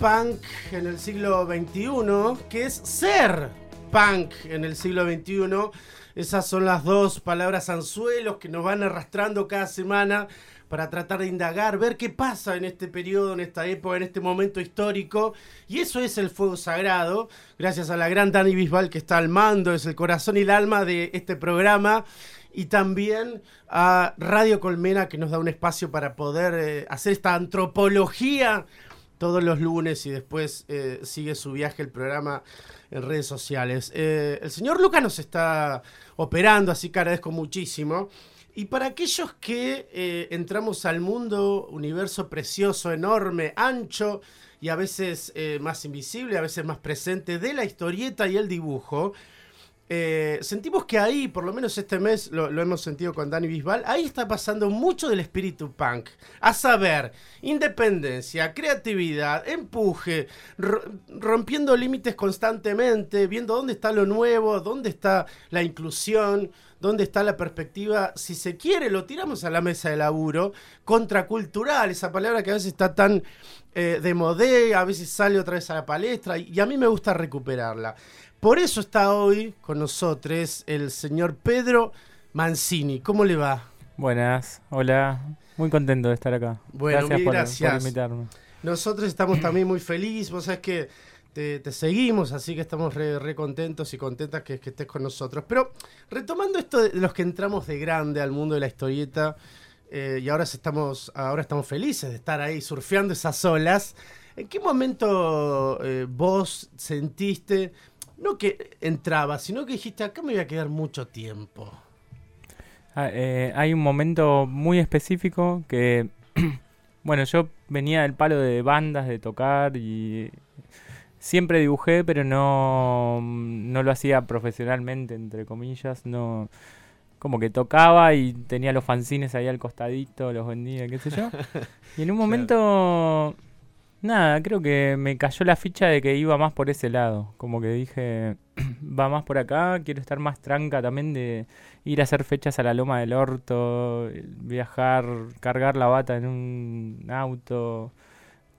Punk en el siglo XXI? ¿Qué es ser punk en el siglo XXI? Esas son las dos palabras anzuelos que nos van arrastrando cada semana para tratar de indagar, ver qué pasa en este periodo, en esta época, en este momento histórico. Y eso es el fuego sagrado. Gracias a la gran Dani Bisbal que está al mando, es el corazón y el alma de este programa. Y también a Radio Colmena que nos da un espacio para poder eh, hacer esta antropología todos los lunes y después eh, sigue su viaje el programa en redes sociales. Eh, el señor Luca nos está operando, así que agradezco muchísimo. Y para aquellos que eh, entramos al mundo, universo precioso, enorme, ancho y a veces eh, más invisible, a veces más presente de la historieta y el dibujo, eh, sentimos que ahí, por lo menos este mes, lo, hemos sentido con Dani Bisbal, ahí está pasando mucho del espíritu punk. A saber, independencia, creatividad, empuje, ro- rompiendo límites constantemente, viendo dónde está lo nuevo, dónde está la inclusión, dónde está la perspectiva, si se quiere, lo tiramos a la mesa de laburo, contracultural, esa palabra que a veces está tan eh, de modé, a veces sale otra vez a la palestra, y a mí me gusta recuperarla. Por eso está hoy con nosotros el señor Pedro Mancini. ¿Cómo le va? Buenas, hola, muy contento de estar acá. Bueno, gracias, por, gracias. por invitarme. Nosotros estamos también muy felices, vos sabés que te, te seguimos, así que estamos re, re contentos y contentas que, que estés con nosotros. Pero retomando esto de los que entramos de grande al mundo de la historieta, eh, y ahora se estamos, ahora estamos felices de estar ahí surfeando esas olas, ¿en qué momento eh, vos sentiste, no que entrabas, sino que dijiste, acá me voy a quedar mucho tiempo? Ah, eh, hay un momento muy específico que, bueno, yo venía del palo de bandas, de tocar y siempre dibujé, pero no, no lo hacía profesionalmente, entre comillas, no... Como que tocaba y tenía los fanzines ahí al costadito, los vendía, qué sé yo. Y en un momento, nada, creo que me cayó la ficha de que iba más por ese lado. Como que dije, va más por acá, quiero estar más tranca también de ir a hacer fechas a la Loma del Orto, viajar, cargar la bata en un auto,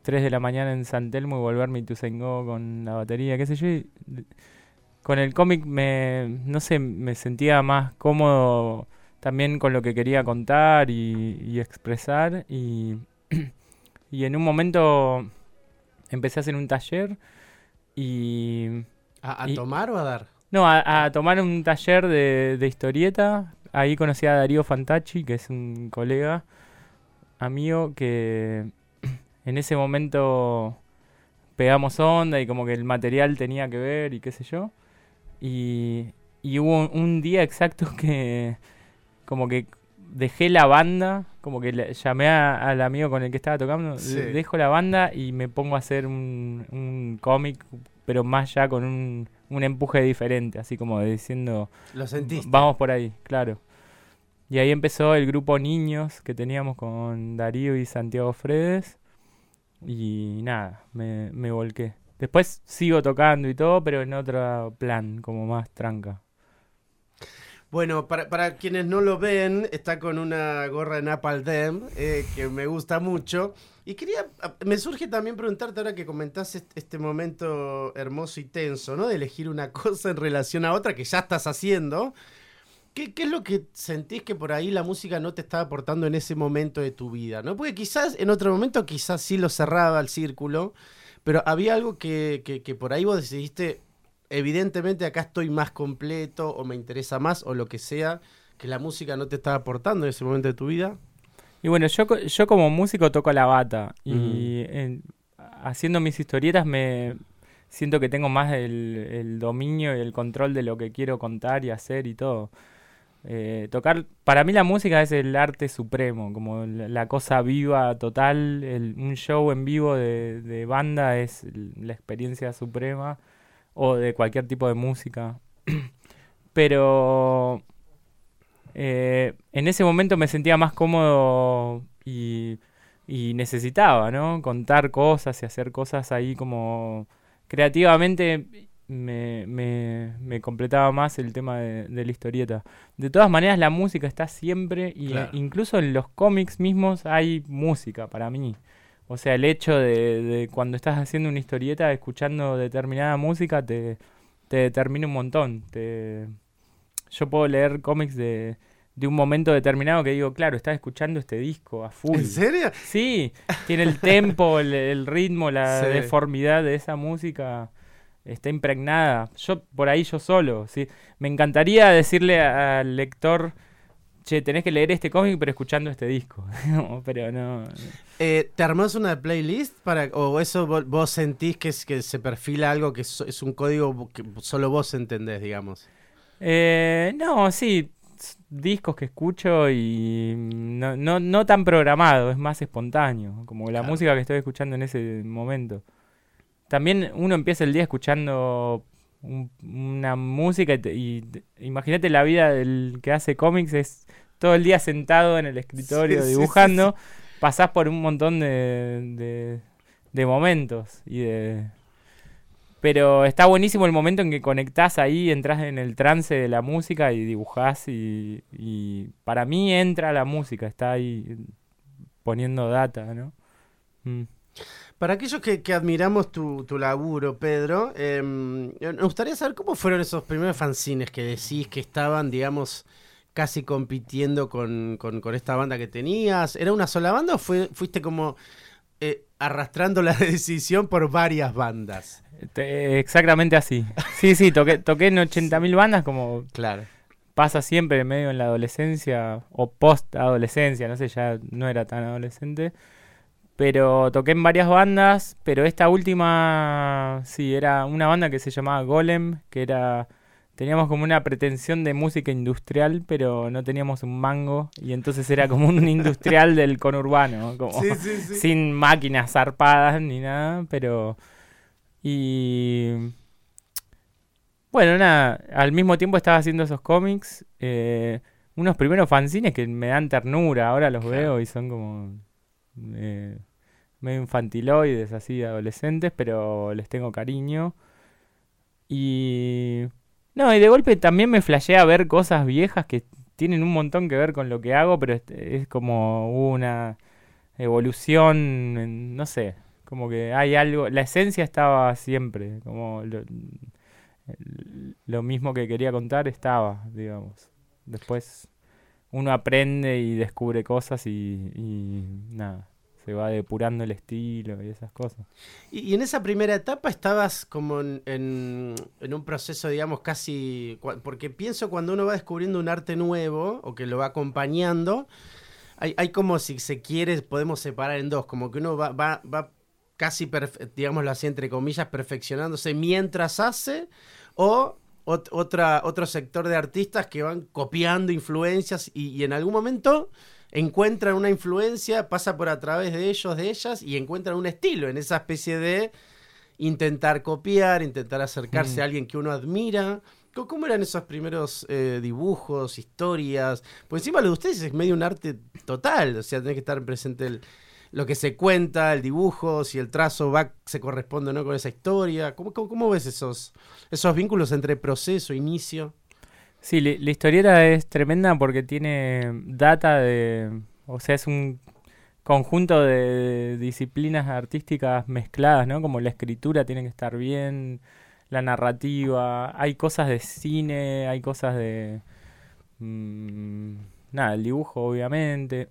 3 de la mañana en San Telmo y volverme a Ituzaingó con la batería, qué sé yo. con el cómic me, no sé, me sentía más cómodo también con lo que quería contar y expresar y, y en un momento empecé a hacer un taller y ¿A, a Y- tomar o a dar? no, a, a tomar un taller de, de historieta. Ahí conocí a Darío Fantacci, que es un colega amigo que en ese momento pegamos onda y como que el material tenía que ver y qué sé yo. Y, y hubo un, un día exacto que como que dejé la banda, como que le- llamé a- al amigo con el que estaba tocando, Sí. le- dejo la banda y me pongo a hacer un, un cómic, pero más ya con un, un empuje diferente, así como diciendo, ¿Lo sentiste? vamos por ahí, claro. Y ahí empezó el grupo Niños que teníamos con Darío y Santiago Fredes. Y nada, me, me volqué. Después sigo tocando y todo, pero en otro plan, como más tranca. Bueno, para, para quienes no lo ven, está con una gorra de Napalm Dem, eh, que me gusta mucho. Y quería, a- me surge también preguntarte ahora que comentás est- este momento hermoso y tenso, ¿no? De elegir una cosa en relación a otra que ya estás haciendo. ¿Qué, qué es lo que sentís que por ahí la música no te estaba aportando en ese momento de tu vida, ¿no? Porque quizás en otro momento quizás sí lo cerraba el círculo, pero había algo que, que, que por ahí vos decidiste, evidentemente acá estoy más completo o me interesa más o lo que sea que la música no te estaba aportando en ese momento de tu vida. Y bueno, yo, yo como músico toco la bata. Y en- haciendo mis historietas me siento que tengo más el, el dominio y el control de lo que quiero contar y hacer y todo. Eh, tocar, para mí la música es el arte supremo, como la, la cosa viva total, el- un show en vivo de, de banda es la experiencia suprema, o de cualquier tipo de música. Pero eh, en ese momento me sentía más cómodo y, y necesitaba, ¿no? Contar cosas y hacer cosas ahí como creativamente me, me, me completaba más el tema de, de la historieta. De todas maneras, la música está siempre, y Claro. incluso en los cómics mismos hay música para mí. O sea, el hecho de, de cuando estás haciendo una historieta, escuchando determinada música, te, te determina un montón. Te... Yo puedo leer cómics de, de un momento determinado que digo, claro, estás escuchando este disco a full. ¿En serio? Sí, tiene el tempo, el, el ritmo, la Sí. deformidad de esa música. Está impregnada. Yo, por ahí yo solo, sí. Me encantaría decirle al lector, che, tenés que leer este cómic pero escuchando este disco. Pero no. Eh, ¿Te armás una playlist para o eso vo- vos, sentís que, es, que se perfila algo que es, es un código que solo vos entendés, digamos? Eh, no, sí, discos que escucho y no, no, no tan programado, es más espontáneo, como la Claro. música que estoy escuchando en ese momento. También uno empieza el día escuchando un- una música y, y te- imagínate la vida del que hace cómics, es todo el día sentado en el escritorio Sí, sí, sí, dibujando, pasás por un montón de, de, de momentos y de... Pero está buenísimo el momento en que conectás ahí, entras en el trance de la música y dibujás y, y para mí entra la música, está ahí poniendo data, ¿no? Mm. Para aquellos que, que admiramos tu, tu laburo, Pedro, eh, nos gustaría saber cómo fueron esos primeros fanzines que decís que estaban, digamos, casi compitiendo con, con- con esta banda que tenías. ¿Era una sola banda o fue, fuiste como eh, arrastrando la decisión por varias bandas? Te- exactamente así. Sí, sí, toqué, toqué en 80.000 bandas como Claro. pasa siempre medio en la adolescencia o post adolescencia, no sé, ya no era tan adolescente. Pero toqué en varias bandas, pero esta última, sí, era una banda que se llamaba Golem, que era, teníamos como una pretensión de música industrial, pero no teníamos un mango, y entonces era como un industrial del conurbano, como Sí, sí, sí. sin máquinas zarpadas ni nada, pero... Y... Bueno, nada, al mismo tiempo estaba haciendo esos cómics, eh, unos primeros fanzines que me dan ternura, ahora los Claro. veo y son como eh, medio infantiloides, así, adolescentes, pero les tengo cariño. Y... No, y de golpe también me flashea ver cosas viejas que tienen un montón que ver con lo que hago, pero es, es como una evolución, no sé, como que hay algo, la esencia estaba siempre, como lo, lo mismo que quería contar estaba, digamos. Después uno aprende y descubre cosas y, y nada, se va depurando el estilo y esas cosas. Y, en esa primera etapa estabas como en, en- un proceso, digamos, casi... Porque pienso cuando uno va descubriendo un arte nuevo o que lo va acompañando, hay, hay como si se quiere, podemos separar en dos, como que uno va, va, va casi, digámoslo así, entre comillas, perfeccionándose mientras hace, o otro sector de artistas que van copiando influencias y en algún momento encuentran una influencia, pasa por a través de ellos, de ellas, y encuentran un estilo en esa especie de intentar copiar, intentar acercarse Mm. a alguien que uno admira. ¿Cómo, eran esos primeros eh, dibujos, historias? Pues encima lo de ustedes es medio un arte total, o sea, tiene que estar presente el- lo que se cuenta, el dibujo, si el trazo va, se corresponde o no con esa historia. ¿Cómo, cómo, cómo ves esos, esos vínculos entre proceso, inicio? Sí, la historieta es tremenda porque tiene data de, o sea, es un conjunto de disciplinas artísticas mezcladas, ¿no? Como la escritura tiene que estar bien, la narrativa, hay cosas de cine, hay cosas de, mm, nada, el dibujo obviamente.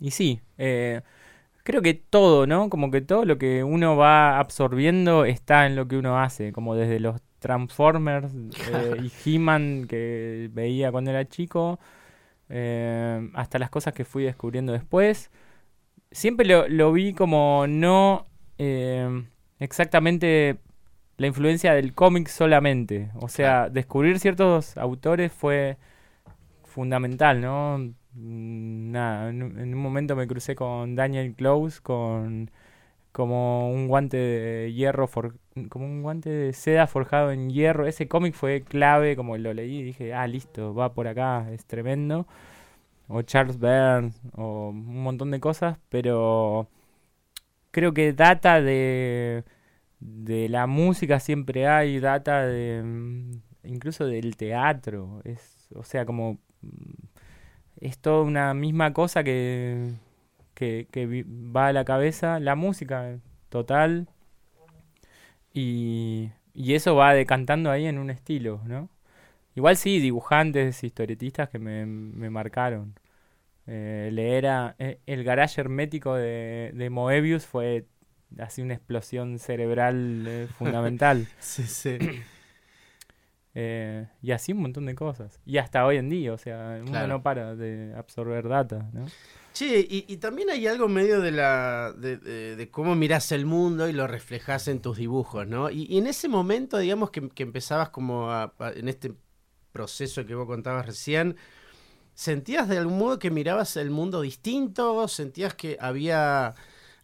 Y sí, eh, creo que todo, ¿no? Como que todo lo que uno va absorbiendo está en lo que uno hace, como desde los Transformers eh, y He-Man que veía cuando era chico, eh, hasta las cosas que fui descubriendo después. Siempre lo, lo vi como no eh, exactamente la influencia del cómic solamente. O sea, descubrir ciertos autores fue fundamental, ¿no? Nada, en, un- en un momento me crucé con Daniel Close, con como un guante de hierro, for- como un guante de seda forjado en hierro. Ese cómic fue clave, como lo leí y dije, ah, listo, va por acá, es tremendo. O Charles Burns, o un montón de cosas, pero creo que data de, de la música siempre hay, data de mm, incluso del teatro. Es, o sea, como mm, es toda una misma cosa que, que, que va a la cabeza, la música total, y, y eso va decantando ahí en un estilo, ¿no? Igual sí, dibujantes, historietistas que me, me marcaron. Eh, leer a- eh, el garage hermético de, de Moebius fue así una explosión cerebral eh, fundamental. Sí, sí. Eh, y así un montón de cosas. Y hasta hoy en día, o sea, uno Claro. no para de absorber data, ¿no? Che, y, y también hay algo medio de la de, cómo mirás el mundo y lo reflejás en tus dibujos, ¿no? Y, y en ese momento, digamos, que, empezabas como a- en este proceso que vos contabas recién, ¿sentías de algún modo que mirabas el mundo distinto? ¿Sentías que había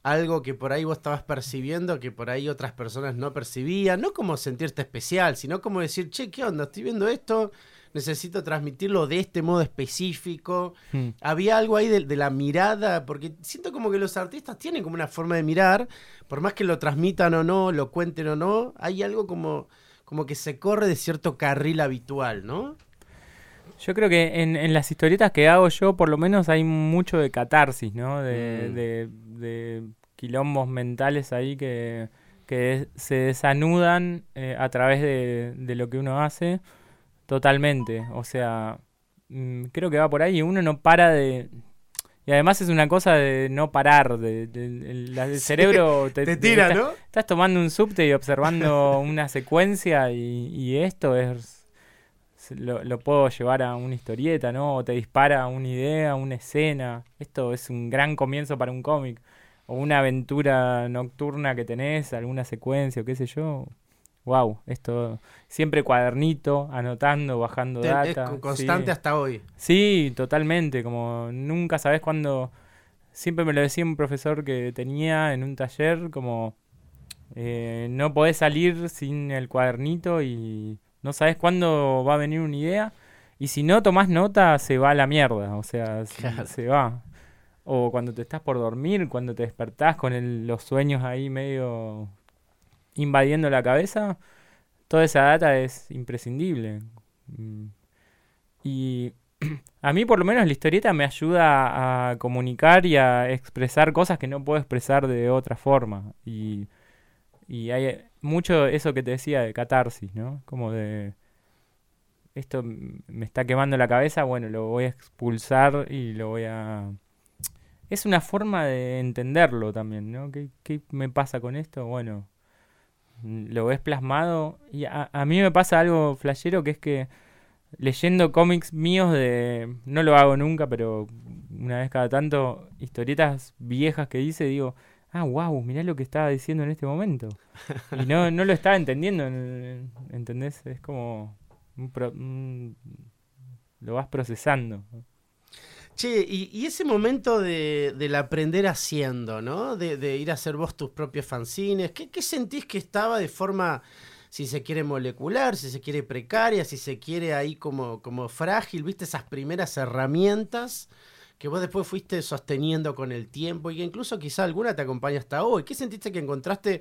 algo que por ahí vos estabas percibiendo que por ahí otras personas no percibían? No como sentirte especial, sino como decir, che, ¿qué onda? Estoy viendo esto, necesito transmitirlo de este modo específico. Hmm. Había algo ahí de, de la mirada, porque siento como que los artistas tienen como una forma de mirar, por más que lo transmitan o no, lo cuenten o no, hay algo como, como que se corre de cierto carril habitual, ¿no? Yo creo que en, en las historietas que hago yo, por lo menos hay mucho de catarsis, ¿no? De, Mm. de- de quilombos mentales ahí que, que se desanudan eh, a través de, de lo que uno hace totalmente. O sea, mm, creo que va por ahí. Uno no para de... Y además es una cosa de no parar. De, de- el, el Sí, cerebro te, Te te- tira, ¿no? Estás tomando un subte y observando una secuencia y, y esto es lo, lo puedo llevar a una historieta, ¿no? O te dispara una idea, una escena. Esto es un gran comienzo para un cómic. O una aventura nocturna que tenés, alguna secuencia o qué sé yo. Wow, esto siempre cuadernito, anotando, bajando Te- es data. con- constante sí. hasta hoy. Sí, totalmente, como nunca sabes cuándo... Siempre me lo decía un profesor que tenía en un taller, como eh, no podés salir sin el cuadernito y no sabes cuándo va a venir una idea. Y si no tomás nota, se va a la mierda, o sea, se- va. O cuando te estás por dormir, cuando te despertás con el- los sueños ahí medio invadiendo la cabeza, toda esa data es imprescindible. Mm. Y a mí por lo menos la historieta me ayuda a comunicar y a expresar cosas que no puedo expresar de otra forma. Y, hay mucho eso que te decía de catarsis, ¿no? Como de... Esto me está quemando la cabeza, bueno, lo voy a expulsar y lo voy a... Es una forma de entenderlo también, ¿no? ¿Qué, me pasa con esto? Bueno, lo ves plasmado. Y a, a mí me pasa algo flashero que es que leyendo cómics míos de no lo hago nunca pero una vez cada tanto historietas viejas que hice digo ah wow mirá lo que estaba diciendo en este momento y no no lo estaba entendiendo en- ¿entendés? es como un pro- lo vas procesando Che, y, ese momento de, del aprender haciendo, ¿no? De, de ir a hacer vos tus propios fanzines, ¿qué, qué sentís que estaba de forma, si se quiere molecular, si se quiere precaria, si se quiere ahí como, como frágil, viste esas primeras herramientas que vos después fuiste sosteniendo con el tiempo y que incluso quizá alguna te acompaña hasta hoy? ¿Qué sentiste que encontraste?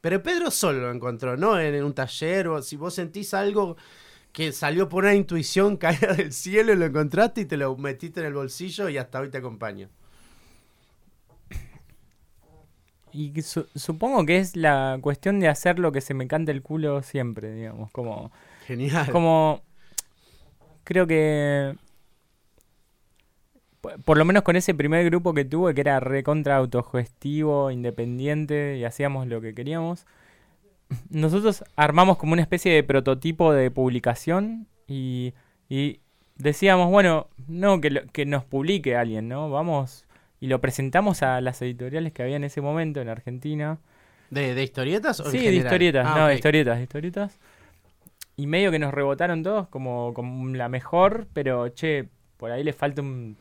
Pero Pedro solo lo encontró, ¿no? En, en un taller o si vos sentís algo que salió por una intuición caída del cielo y lo encontraste y te lo metiste en el bolsillo y hasta hoy te acompaña. y su- supongo que es la cuestión de hacer lo que se me cante el culo siempre digamos como Genial. como creo que po- por lo menos con ese primer grupo que tuve que era recontra autogestivo, independiente y hacíamos lo que queríamos. Nosotros armamos como una especie de prototipo de publicación y, y decíamos, bueno, no que, lo- que nos publique alguien, ¿no? Vamos y lo presentamos a las editoriales que había en ese momento en Argentina ¿De, de historietas o Sí, de historietas, Ah, no, de historietas, de historietas. Y medio que nos rebotaron todos como, como la mejor, pero che, por ahí le falta un,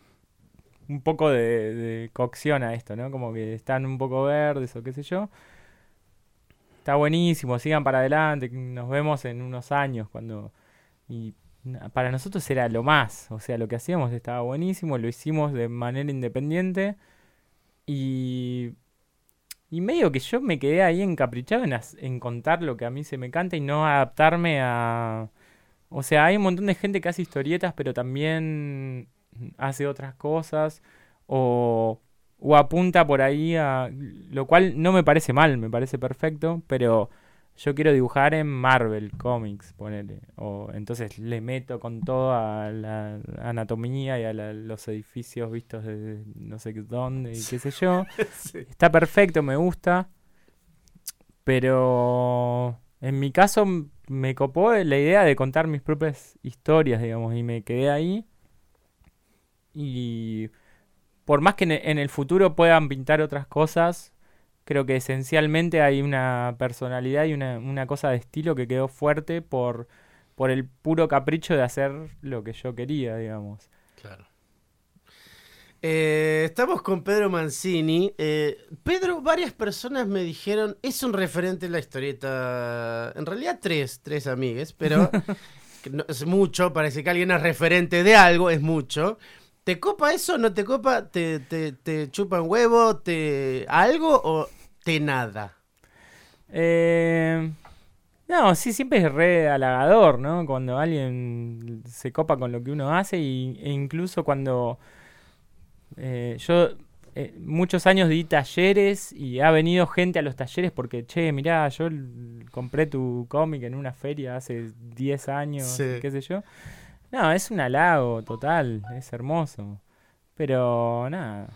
un poco de, de cocción a esto, ¿no? Como que están un poco verdes o qué sé yo. Está buenísimo, sigan para adelante, nos vemos en unos años cuando... Y para nosotros era lo más, o sea, lo que hacíamos estaba buenísimo, lo hicimos de manera independiente y y medio que yo me quedé ahí encaprichado en, en contar lo que a mí se me canta y no adaptarme a... O sea, hay un montón de gente que hace historietas, pero también hace otras cosas o, o apunta por ahí a... Lo cual no me parece mal, me parece perfecto, pero yo quiero dibujar en Marvel Comics, ponele. O entonces le meto con todo a la anatomía y a la- los edificios vistos de no sé qué dónde y qué sé yo. Sí. Está perfecto, me gusta. Pero en mi caso me copó la idea de contar mis propias historias, digamos, y me quedé ahí. Y por más que en e- en el futuro puedan pintar otras cosas, creo que esencialmente hay una personalidad y una, una cosa de estilo que quedó fuerte por, por el puro capricho de hacer lo que yo quería, digamos. Claro. Eh, estamos con Pedro Mancini. Eh, Pedro, varias personas me dijeron, es un referente en la historieta. En realidad tres, tres amigues, pero no- es mucho, parece que alguien es referente de algo, es mucho. ¿Te copa eso? ¿No te copa? ¿Te, te, te chupa un huevo? ¿Te algo o te nada? Eh, no, sí, siempre es re halagador, ¿no? Cuando alguien se copa con lo que uno hace y, e incluso cuando eh, yo eh, muchos años di talleres y ha venido gente a los talleres porque, che, mirá, yo compré tu cómic en una feria hace 10 años, Sí. qué sé yo. No, es un halago total, es hermoso. Pero nada,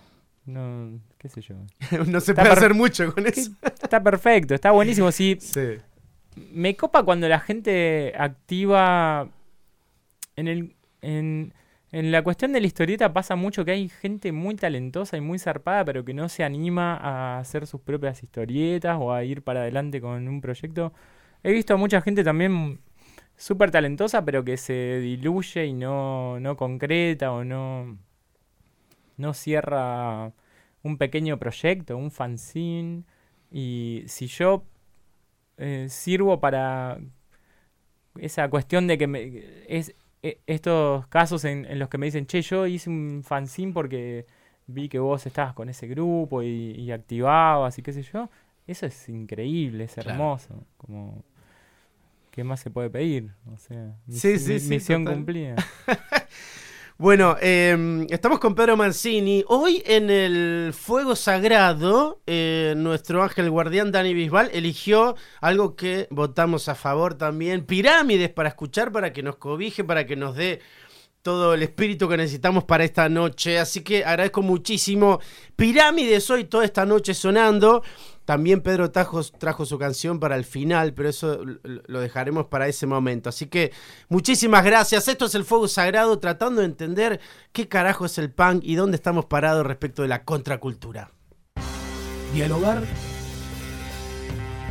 no, qué sé yo. no se Está puede hacer mucho con eso. Está perfecto, está buenísimo. Sí, Sí. me copa cuando la gente activa en el en, en la cuestión de la historieta pasa mucho que hay gente muy talentosa y muy zarpada pero que no se anima a hacer sus propias historietas o a ir para adelante con un proyecto he visto a mucha gente también súper talentosa pero que se diluye y no, no concreta o no no cierra un pequeño proyecto un fanzine y si yo eh, sirvo para esa cuestión de que me, es e- estos casos en, en los que me dicen, che, yo hice un fanzine porque vi que vos estabas con ese grupo y, y activabas y qué sé yo. Eso es increíble, es Claro. hermoso. Como, ¿qué más se puede pedir? O sea, mis- Sí, sí, mi- sí, misión total. cumplida. Bueno, eh, estamos con Pedro Mancini. Hoy en el Fuego Sagrado, eh, nuestro ángel guardián Dani Bisbal eligió algo que votamos a favor también. Pirámides para escuchar, para que nos cobije, para que nos dé todo el espíritu que necesitamos para esta noche. Así que agradezco muchísimo. Pirámides hoy toda esta noche sonando. También Pedro Tajos trajo su canción para el final, pero eso lo dejaremos para ese momento. Así que muchísimas gracias. Esto es el Fuego Sagrado, tratando de entender qué carajo es el punk y dónde estamos parados respecto de la contracultura. Dialogar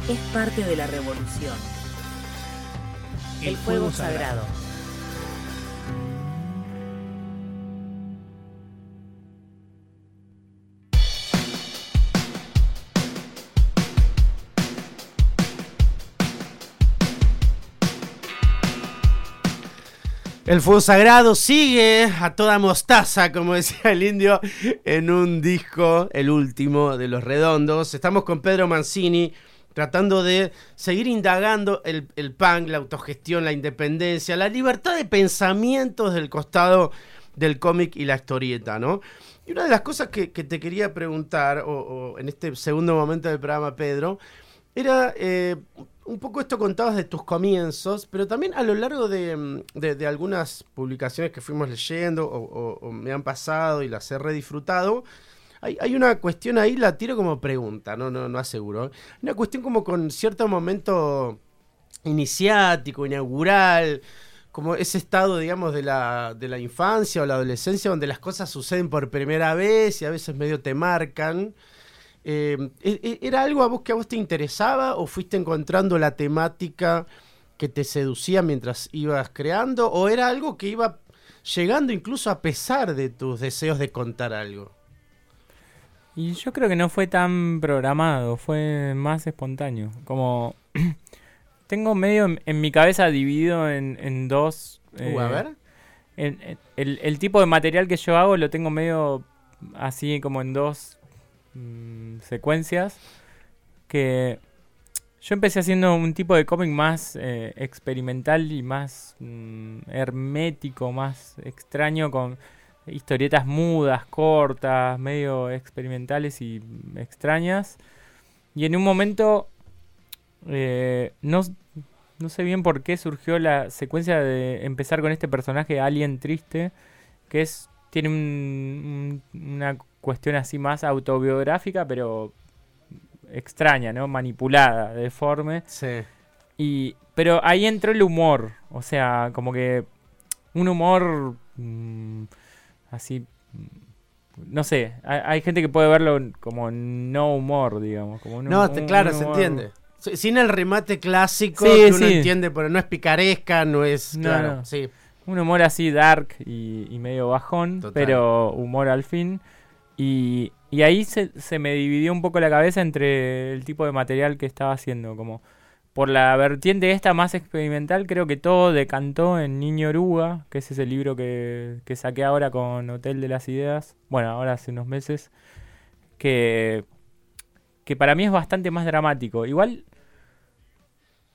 Es parte de la revolución. El fuego sagrado. El fuego sagrado sigue a toda mostaza, como decía el indio, en un disco, el último de los redondos. Estamos con Pedro Mancini tratando de seguir indagando el, el punk, la autogestión, la independencia, la libertad de pensamientos del costado del cómic y la historieta, ¿no? Y una de las cosas que, te quería preguntar, o, o en este segundo momento del programa, Pedro, era eh, un poco esto contabas de tus comienzos, pero también a lo largo de, mm, de- algunas publicaciones que fuimos leyendo o, o- o me han pasado y las he redisfrutado, hay, hay una cuestión ahí, la tiro como pregunta, no, no, no aseguro. ¿eh? Una cuestión como con cierto momento iniciático, inaugural, como ese estado, digamos, de la, de la infancia o la adolescencia donde las cosas suceden por primera vez y a veces medio te marcan. Eh, ¿e- e- ¿Era algo a vos que a vos te interesaba o fuiste encontrando la temática que te seducía mientras ibas creando? ¿O era algo que iba llegando incluso a pesar de tus deseos de contar algo? Y yo creo que no fue tan programado, fue más espontáneo. Como tengo medio en, en mi cabeza dividido en, en dos. Uh, a eh, ver. en- en- el, el tipo de material que yo hago lo tengo medio así como en dos mm, secuencias. Que yo empecé haciendo un tipo de cómic más eh, experimental y más mm, hermético, más extraño con historietas mudas, cortas, medio experimentales y extrañas. Y en un momento, eh, no, no sé bien por qué surgió la secuencia de empezar con este personaje alien triste, que es tiene un- una cuestión así más autobiográfica, pero extraña, ¿no? Manipulada, deforme. Sí. Y, pero ahí entró el humor, o sea, como que un humor mm, así, mm, no sé, hay, hay gente que puede verlo como no humor, digamos. Como un- No, un- claro, un se entiende. Sin el remate clásico Sí, que uno sí. entiende, pero no es picaresca, no es. No, claro, no. sí. Un humor así dark y, y medio bajón, Total. pero humor al fin. Y, y ahí se, se me dividió un poco la cabeza entre el tipo de material que estaba haciendo. Como por la vertiente esta más experimental, creo que todo decantó en Niño Oruga, que es ese libro que, que saqué ahora con Hotel de las Ideas. Bueno, ahora hace unos meses. Que, que para mí es bastante más dramático. Igual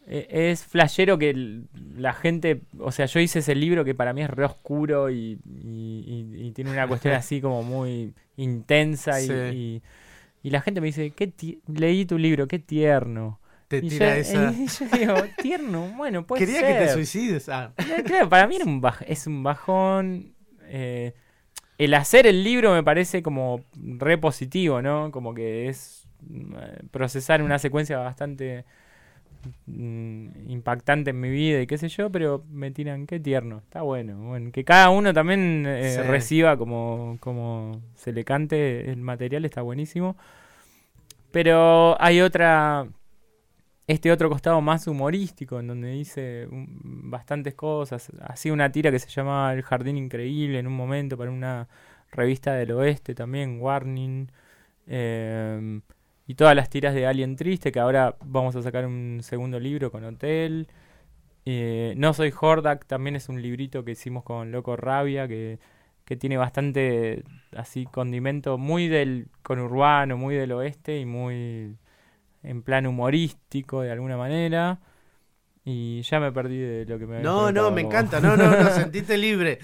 eh, es flashero que el- la gente, o sea, yo hice ese libro que para mí es re oscuro y, y- y- y tiene una cuestión así como muy intensa y, Sí. y- y la gente me dice, qué leí tu libro, qué tierno. Te Y tira yo, esa. y yo digo, tierno, bueno, puede Quería que te ser". suicides. Ah. Claro, para mí era un baj- es un bajón. eh, el hacer el libro me parece como re positivo, ¿no? Como que es eh, procesar una secuencia bastante impactante en mi vida y qué sé yo, pero me tiran, qué tierno, está bueno. bueno que cada uno también eh, Sí. reciba como, como se le cante el material, está buenísimo. Pero hay otra este otro costado más humorístico, en donde hice un- bastantes cosas. Hacía una tira que se llamaba El Jardín Increíble en un momento para una revista del oeste también, Warning. em, y todas las tiras de Alien Triste, que ahora vamos a sacar un segundo libro con Hotel. Eh, no soy Hordak, también es un librito que hicimos con Loco Rabia, que, que tiene bastante así condimento muy del conurbano, muy del oeste y muy en plan humorístico de alguna manera. Y ya me perdí de lo que me había No, no, me encanta. No, no, no, sentiste libre.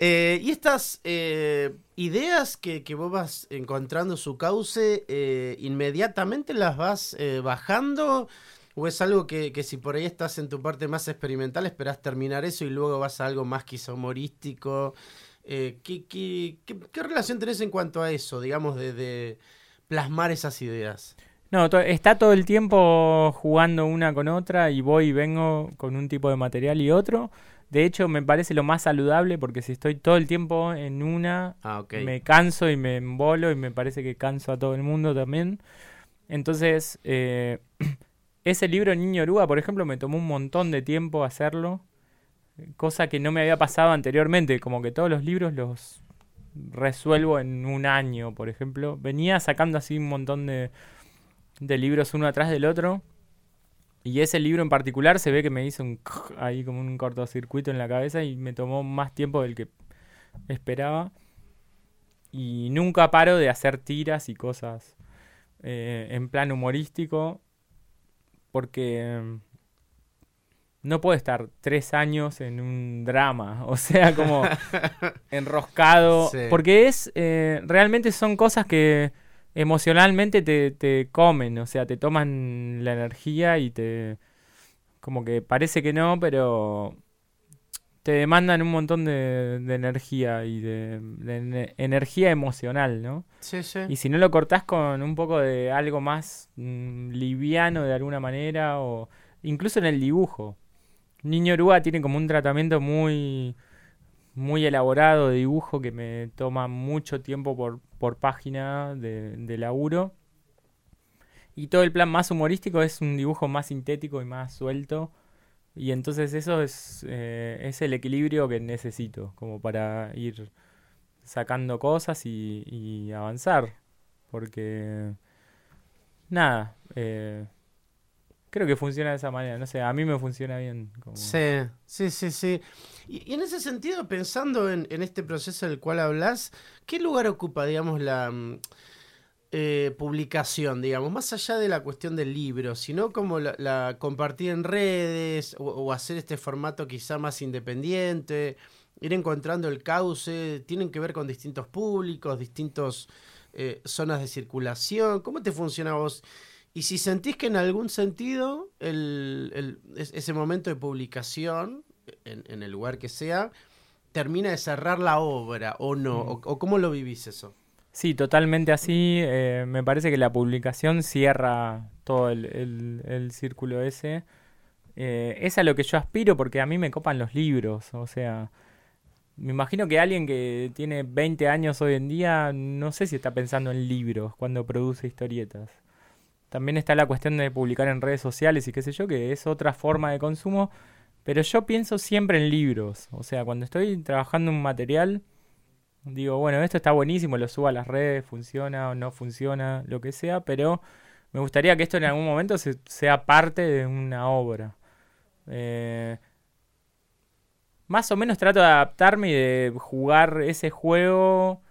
Eh, y estas eh, ideas que, que vos vas encontrando su cauce, eh, ¿inmediatamente las vas eh, bajando? ¿O es algo que, que si por ahí estás en tu parte más experimental, esperás terminar eso y luego vas a algo más quizá humorístico? ¿qué, qué, qué- qué relación tenés en cuanto a eso, digamos, de, de plasmar esas ideas? No, to- está todo el tiempo jugando una con otra y voy y vengo con un tipo de material y otro. De hecho, me parece lo más saludable porque si estoy todo el tiempo en una, Ah, me canso y me embolo y me parece que canso a todo el mundo también. Entonces, eh, ese libro Niño Oruga, por ejemplo, me tomó un montón de tiempo hacerlo, cosa que no me había pasado anteriormente, como que todos los libros los resuelvo en un año, por ejemplo. Venía sacando así un montón de, de libros uno atrás del otro. Y ese libro en particular se ve que me hizo un ahí como un cortocircuito en la cabeza y me tomó más tiempo del que esperaba. Y nunca paro de hacer tiras y cosas eh, en plan humorístico. Porque mm, no puedo estar tres años en un drama. O sea, como enroscado. Sí. Porque es. eh, realmente son cosas que emocionalmente te, te comen. O sea, te toman la energía y te. Como que parece que no, pero. Te demandan un montón de, de energía y de, de ene- energía emocional, ¿no? Sí, sí. Y si no lo cortás con un poco de algo más mm, liviano de alguna manera, o incluso en el dibujo. Niño Oruga tiene como un tratamiento muy, muy elaborado de dibujo que me toma mucho tiempo por, por página de, laburo. y todo el plan más humorístico es un dibujo más sintético y más suelto. Y entonces eso es, eh, es el equilibrio que necesito, como para ir sacando cosas y, y avanzar. Porque, nada, eh, creo que funciona de esa manera. No sé, a mí me funciona bien. Como... Sí, sí, sí, sí. Y, en ese sentido, pensando en, este proceso del cual hablas, ¿qué lugar ocupa, digamos, la mm, eh, publicación, digamos, más allá de la cuestión del libro, sino como la, compartir en redes o, hacer este formato quizá más independiente, ir encontrando el cauce, tienen que ver con distintos públicos, distintos eh, zonas de circulación. ¿Cómo te funciona vos? Y si sentís que en algún sentido el, el- es- ese momento de publicación, en, en el lugar que sea, termina de cerrar la obra o no, Mm. o, o cómo lo vivís eso. Sí, totalmente así. eh, me parece que la publicación cierra todo el círculo ese. Eh, es a lo que yo aspiro porque a mí me copan los libros. O sea, me imagino que alguien que tiene 20 años hoy en día, no sé si está pensando en libros cuando produce historietas. También está la cuestión de publicar en redes sociales y qué sé yo, que es otra forma de consumo. Pero yo pienso siempre en libros. O sea, cuando estoy trabajando un material, digo, bueno, esto está buenísimo, lo subo a las redes, funciona o no funciona, lo que sea, pero me gustaría que esto en algún momento se- sea parte de una obra. Eh, más o menos trato de adaptarme y de jugar ese juego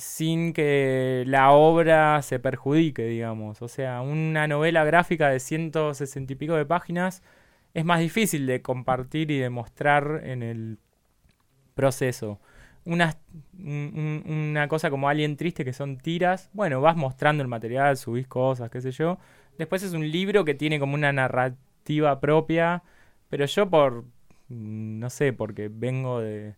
sin que la obra se perjudique, digamos. O sea, una novela gráfica de 160 y pico de páginas es más difícil de compartir y de mostrar en el proceso. Una, un- un- una cosa como Alien Triste que son tiras, bueno, vas mostrando el material, subís cosas, qué sé yo. Después es un libro que tiene como una narrativa propia, pero yo por, mm, no sé, porque vengo de...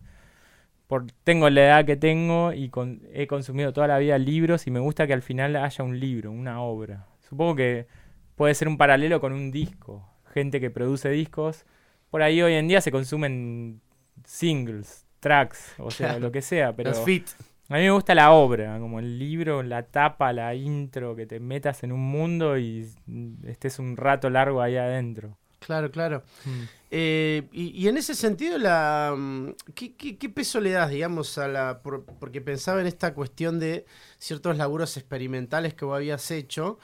Por, tengo la edad que tengo y con- he consumido toda la vida libros y me gusta que al final haya un libro, una obra. Supongo que puede ser un paralelo con un disco. Gente que produce discos. Por ahí hoy en día se consumen singles, tracks, o sea, lo que sea, pero Los fit. a mí me gusta la obra, como el libro, la tapa, la intro, que te metas en un mundo y estés un rato largo ahí adentro. Claro, claro. Mm. Eh, y, en ese sentido, la, mm, ¿qué, peso le das, digamos, a la... por- porque pensaba en esta cuestión de ciertos laburos experimentales que vos habías hecho,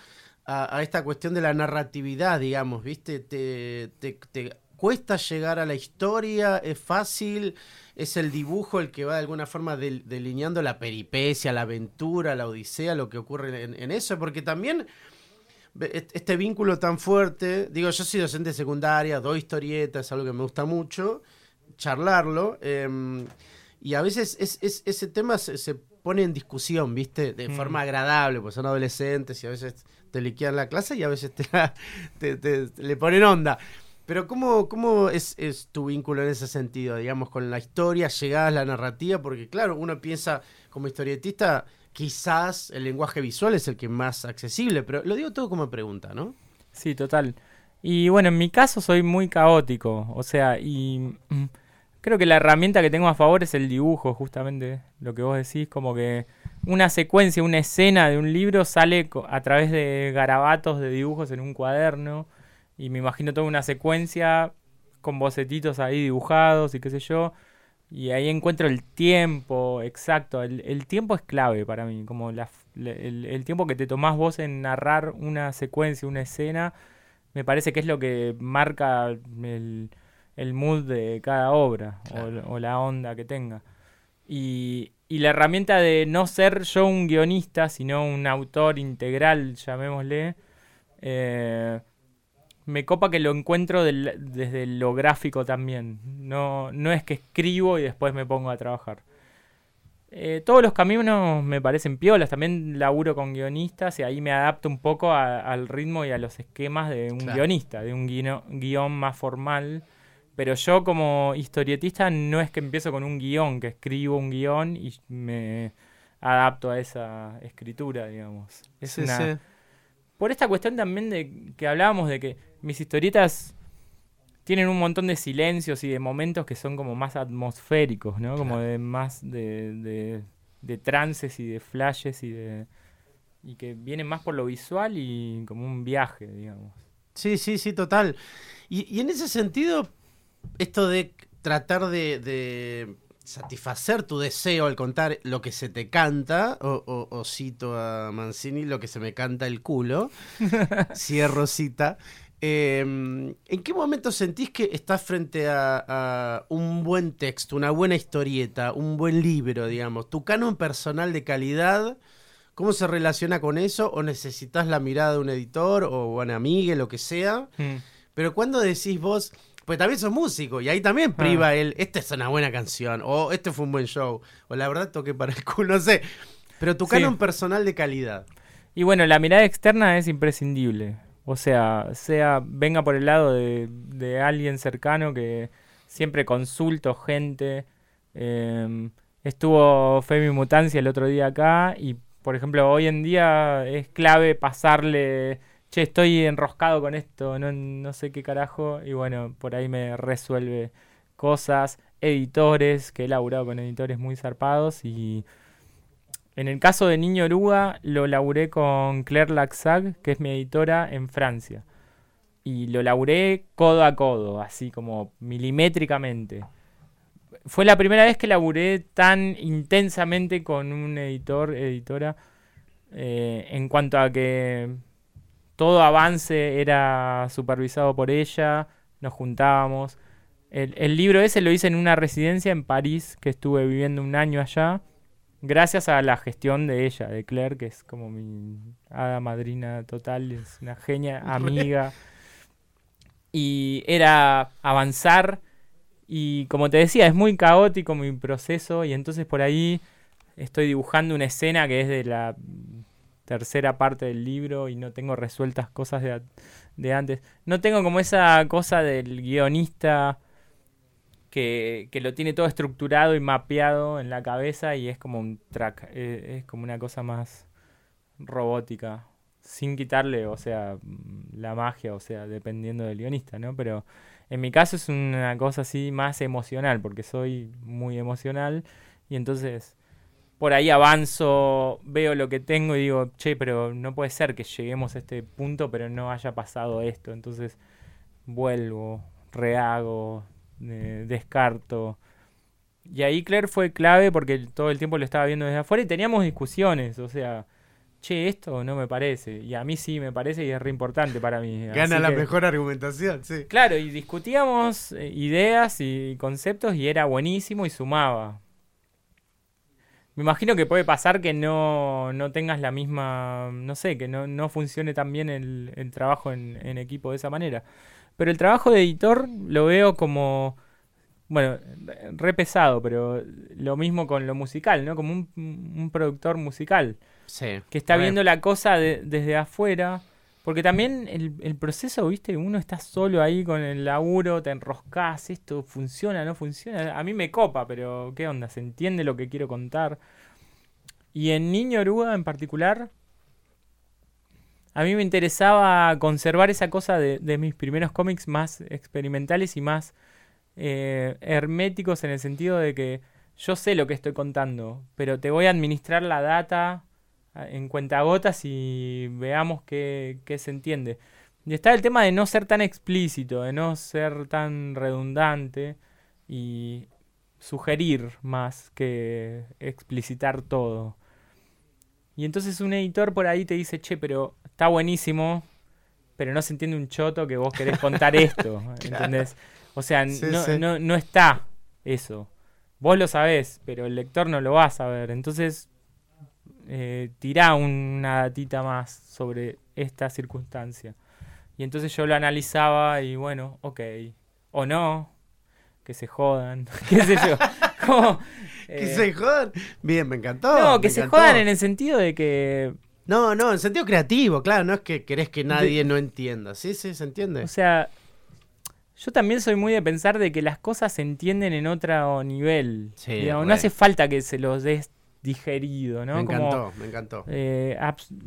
a, a esta cuestión de la narratividad, digamos, ¿viste? Te, te, te cuesta llegar a la historia, es fácil, es el dibujo el que va de alguna forma del- delineando la peripecia, la aventura, la odisea, lo que ocurre en, eso, porque también este vínculo tan fuerte, digo, yo soy docente de secundaria, doy historietas, es algo que me gusta mucho, charlarlo, em, y a veces es, es- ese tema se, se pone en discusión, ¿viste? De Mm. forma agradable, pues son adolescentes y a veces te liquidan la clase y a veces te, la- te- te- te- le ponen onda. Pero ¿cómo, cómo es, es tu vínculo en ese sentido, digamos, con la historia, llegada a la narrativa? Porque claro, uno piensa como historietista, quizás el lenguaje visual es el que más accesible, pero lo digo todo como pregunta, ¿no? Sí, total. Y bueno, en mi caso soy muy caótico, o sea, y mm, creo que la herramienta que tengo a favor es el dibujo, justamente lo que vos decís, como que una secuencia, una escena de un libro sale a través de garabatos de dibujos en un cuaderno, y me imagino toda una secuencia con bocetitos ahí dibujados y qué sé yo, y ahí encuentro el tiempo exacto, el, el tiempo es clave para mí, como la el, el tiempo que te tomás vos en narrar una secuencia, una escena, me parece que es lo que marca el, el mood de cada obra o, la onda que tenga. Y, y la herramienta de no ser yo un guionista, sino un autor integral, llamémosle, eh, me copa que lo encuentro del- desde lo gráfico también. No, no es que escribo y después me pongo a trabajar. Eh, todos los caminos me parecen piolas. También laburo con guionistas y ahí me adapto un poco a- al ritmo y a los esquemas de un Claro. guionista, de un guino- guion más formal. Pero yo como historietista no es que empiezo con un guion, que escribo un guion y me adapto a esa escritura, digamos. Es Sí, una, sí. por esta cuestión también de que hablábamos de que mis historietas tienen un montón de silencios y de momentos que son como más atmosféricos, ¿no? Como de más de, de, de trances y de flashes y de y que viene más por lo visual y como un viaje, digamos. Sí, sí, sí, total. Y, y en ese sentido, esto de tratar de, de satisfacer tu deseo al contar lo que se te canta, o, o- o cito a Mancini, lo que se me canta el culo, cierro cita. Eh, ¿En qué momento sentís que estás frente a, a un buen texto, una buena historieta, un buen libro, digamos? ¿Tu canon personal de calidad, cómo se relaciona con eso? ¿O necesitas la mirada de un editor o una amiga, lo que sea? Mm. Pero cuando decís vos, pues también sos músico y ahí también priva el, esta es una buena canción, o este fue un buen show, o la verdad toqué para el culo, no sé. Pero tu Sí. canon personal de calidad. Y bueno, la mirada externa es imprescindible. O sea, sea venga por el lado de, alguien cercano que siempre consulto gente. Eh, estuvo Femi Mutancia el otro día acá y, por ejemplo, hoy en día es clave pasarle, che, estoy enroscado con esto, no, no sé qué carajo. Y bueno, por ahí me resuelve cosas. Editores, que he laburado con editores muy zarpados y... En el caso de Niño Oruga, lo laburé con Claire Laxag, que es mi editora en Francia. Y lo laburé codo a codo, así como milimétricamente. Fue la primera vez que laburé tan intensamente con un editor, editora, eh, en cuanto a que todo avance era supervisado por ella, nos juntábamos. El, el libro ese lo hice en una residencia en París, que estuve viviendo un año allá. Gracias a la gestión de ella, de Claire, que es como mi hada madrina total, es una genia, amiga. Y era avanzar y como te decía, es muy caótico mi proceso y entonces por ahí estoy dibujando una escena que es de la tercera parte del libro y no tengo resueltas cosas de, de antes. No tengo como esa cosa del guionista que, que lo tiene todo estructurado y mapeado en la cabeza y es como un track, eh, es como una cosa más robótica, sin quitarle, o sea, mm, la magia, o sea, dependiendo del guionista, ¿no? Pero en mi caso es una cosa así más emocional, porque soy muy emocional y entonces por ahí avanzo, veo lo que tengo y digo, che, pero no puede ser que lleguemos a este punto, pero no haya pasado esto. Entonces vuelvo, rehago, eh, descarto. Y ahí Claire fue clave porque todo el tiempo lo estaba viendo desde afuera y teníamos discusiones, o sea, che, esto no me parece. Y a mí sí me parece y es re importante para mí. Gana Así la que- mejor argumentación, sí. Claro, y discutíamos eh, ideas y conceptos y era buenísimo y sumaba. Me imagino que puede pasar que no, no tengas la misma, no sé, que no, no funcione tan bien el, el trabajo en, en equipo de esa manera. Pero el trabajo de editor lo veo como, bueno, re pesado, pero lo mismo con lo musical, ¿no? Como un, un productor musical Sí. que está viendo la cosa de- desde afuera. Porque también el, el proceso, viste, uno está solo ahí con el laburo, te enroscás, esto funciona, no funciona. A mí me copa, pero ¿qué onda? ¿Se entiende lo que quiero contar? Y en Niño Oruga en particular, a mí me interesaba conservar esa cosa de, mis primeros cómics más experimentales y más eh, herméticos en el sentido de que yo sé lo que estoy contando, pero te voy a administrar la data a- en cuentagotas y veamos qué, qué se entiende. Y está el tema de no ser tan explícito, de no ser tan redundante y sugerir más que explicitar todo. Y entonces un editor por ahí te dice, che, pero está buenísimo, pero no se entiende un choto que vos querés contar esto, ¿entendés? O sea, Sí, no, sí. no, no está eso. Vos lo sabés, pero el lector no lo va a saber. Entonces, eh, tirá una datita más sobre esta circunstancia. Y entonces yo lo analizaba y bueno, ok. O no, que se jodan, qué sé yo. Como, Que eh, se jodan. Bien, me encantó. no, que se encantó. jodan en el sentido de que, No, no, en sentido creativo, claro, no es que querés que nadie no entienda. Sí, sí, se entiende. o sea, yo también soy muy de pensar de que las cosas se entienden en otro nivel. Sí, Digamos, no hace falta que se los des digerido, ¿no? me Como, encantó, me encantó. eh,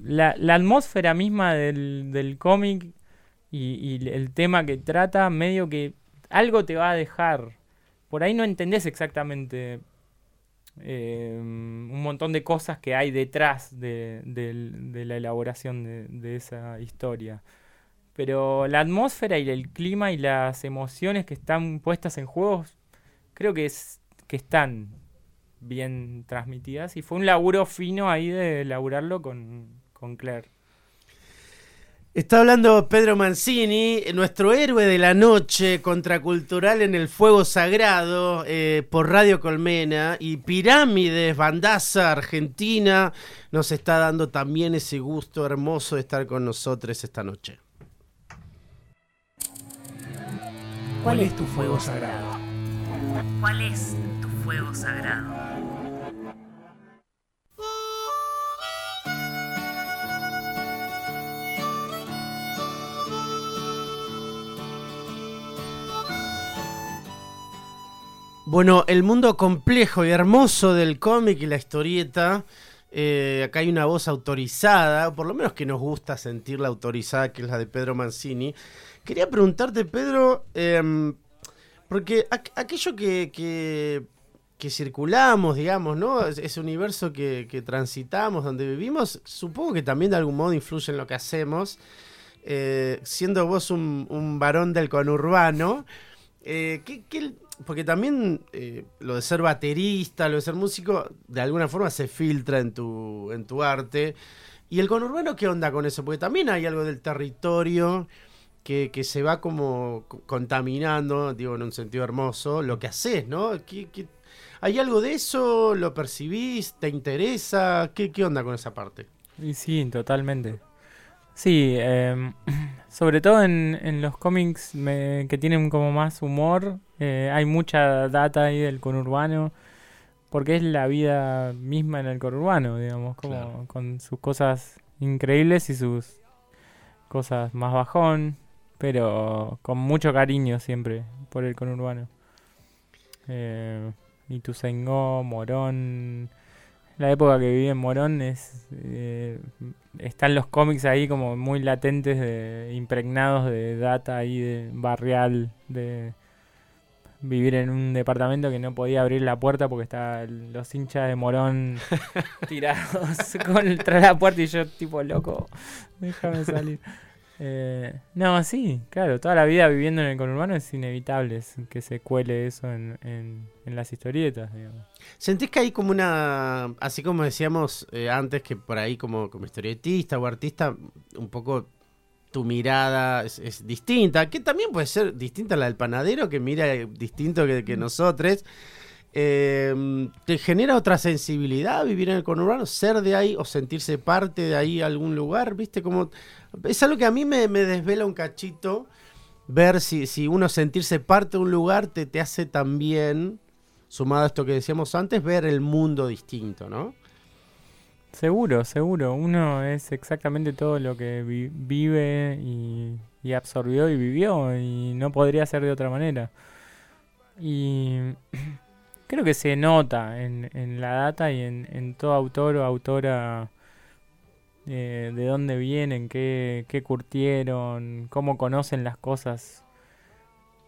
la atmósfera misma del, del cómic y, y el tema que trata, medio que algo te va a dejar. Por ahí no entendés exactamente eh, un montón de cosas que hay detrás de, la elaboración de, esa historia. Pero la atmósfera y el clima y las emociones que están puestas en juegos, creo que, es, que están bien transmitidas. Y fue un laburo fino ahí de elaborarlo con, con Claire. Está hablando Pedro Mancini, nuestro héroe de la noche, contracultural en el fuego sagrado, eh, por Radio Colmena, y Pirámides, Bandaza, Argentina, nos está dando también ese gusto hermoso de estar con nosotros esta noche. ¿Cuál es tu fuego sagrado? ¿Cuál es tu fuego sagrado? Bueno, el mundo complejo y hermoso del cómic y la historieta. Eh, acá hay una voz autorizada, por lo menos que nos gusta sentir la autorizada, que es la de Pedro Mancini. Quería preguntarte, Pedro, em, porque aquello que, que, circulamos, digamos, ¿no? Ese universo que, transitamos, donde vivimos, supongo que también de algún modo influye en lo que hacemos. Eh, siendo vos un, varón del conurbano, eh, ¿qué, qué, porque también eh, lo de ser baterista, lo de ser músico, de alguna forma se filtra en tu, en tu arte. ¿Y el conurbano qué onda con eso? Porque también hay algo del territorio que, se va como contaminando, digo, en un sentido hermoso, lo que haces, ¿no? hay algo de eso? ¿Lo percibís? ¿Te interesa? ¿Qué, qué onda con esa parte? Sí, totalmente. Sí, em, sobre todo en, en los cómics que tienen como más humor, eh, hay mucha data ahí del conurbano, porque es la vida misma en el conurbano, digamos, como con sus cosas increíbles y sus cosas más bajón, pero con mucho cariño siempre por el conurbano. Eh, Ituzaingó, Morón, la época que viví en Morón es eh, están los cómics ahí como muy latentes de impregnados de data ahí de barrial de vivir en un departamento que no podía abrir la puerta porque estaban los hinchas de Morón tirados contra la puerta y yo tipo loco déjame salir eh, no, sí, claro, toda la vida viviendo en el conurbano es inevitable que se cuele eso en, en, las historietas, digamos. ¿Sentís que hay como una, así como decíamos eh, antes, que por ahí como, como historietista o artista, un poco tu mirada es, distinta, que también puede ser distinta a la del panadero, que mira distinto que, que nosotros. Eh, ¿Te genera otra sensibilidad vivir en el conurbano? ¿Ser de ahí o sentirse parte de ahí algún lugar? ¿Viste? Como, es algo que a mí me, desvela un cachito ver si, si, uno sentirse parte de un lugar te, te hace también, sumado a esto que decíamos antes, ver el mundo distinto, ¿no? Seguro, seguro. Uno es exactamente todo lo que vive y, absorbió y vivió y no podría ser de otra manera. Y creo que se nota en, la data y en, en, todo autor o autora eh, de dónde vienen, qué, qué curtieron, cómo conocen las cosas.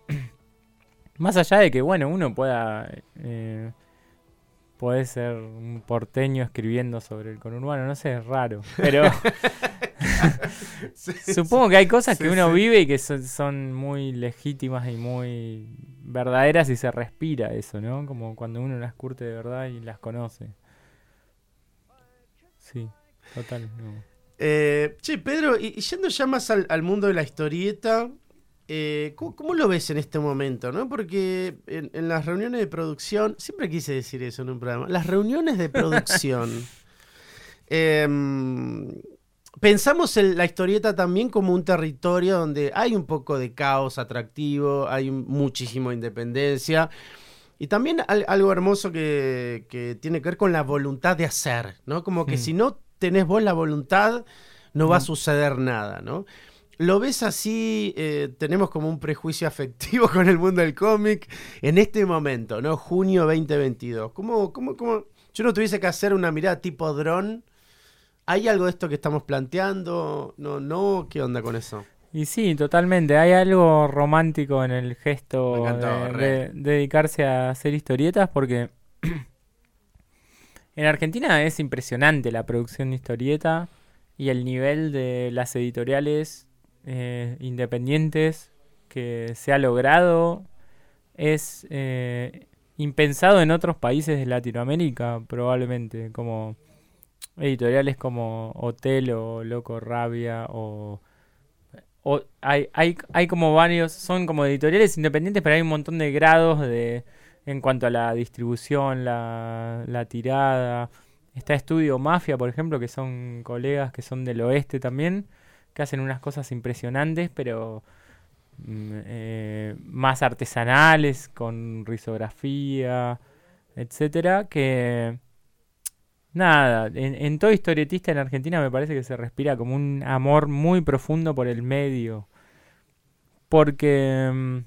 Más allá de que, bueno, uno pueda... Eh, puede ser un porteño escribiendo sobre el conurbano, no sé, es raro. Pero supongo que hay cosas que uno vive y que son, muy legítimas y muy verdaderas y se respira eso, ¿no? Como cuando uno las curte de verdad y las conoce. Sí, total. Eh, che, Pedro, y, yendo ya más al, mundo de la historieta, eh, ¿cómo, lo ves en este momento? ¿no? Porque en, las reuniones de producción, siempre quise decir eso en un programa, las reuniones de producción, em, pensamos en la historieta también como un territorio donde hay un poco de caos atractivo, hay muchísimo independencia. Y también algo hermoso que, tiene que ver con la voluntad de hacer, ¿no? Como que mm. si no tenés vos la voluntad, no va a suceder nada, ¿no? ¿Lo ves así? Eh, tenemos como un prejuicio afectivo con el mundo del cómic en este momento, ¿no? Junio 2022. ¿Cómo, cómo, cómo? Yo no tuviese que hacer una mirada tipo dron ¿Hay algo de esto que estamos planteando? ¿No? ¿No? ¿Qué onda con eso? Y sí, totalmente. Hay algo romántico en el gesto de, dedicarse a hacer historietas porque En Argentina es impresionante la producción de historieta y el nivel de las editoriales eh, independientes que se ha logrado es eh, impensado en otros países de Latinoamérica, probablemente, como editoriales como Hotel o Loco Rabia o, o hay, hay, hay como varios, son como editoriales independientes, pero hay un montón de grados de en cuanto a la distribución, la, la tirada. Está Estudio Mafia, por ejemplo, que son colegas que son del oeste también, que hacen unas cosas impresionantes, pero mm, eh, más artesanales, con risografía, etcétera, que nada, en, en, todo historietista en Argentina me parece que se respira como un amor muy profundo por el medio. Porque... Mm,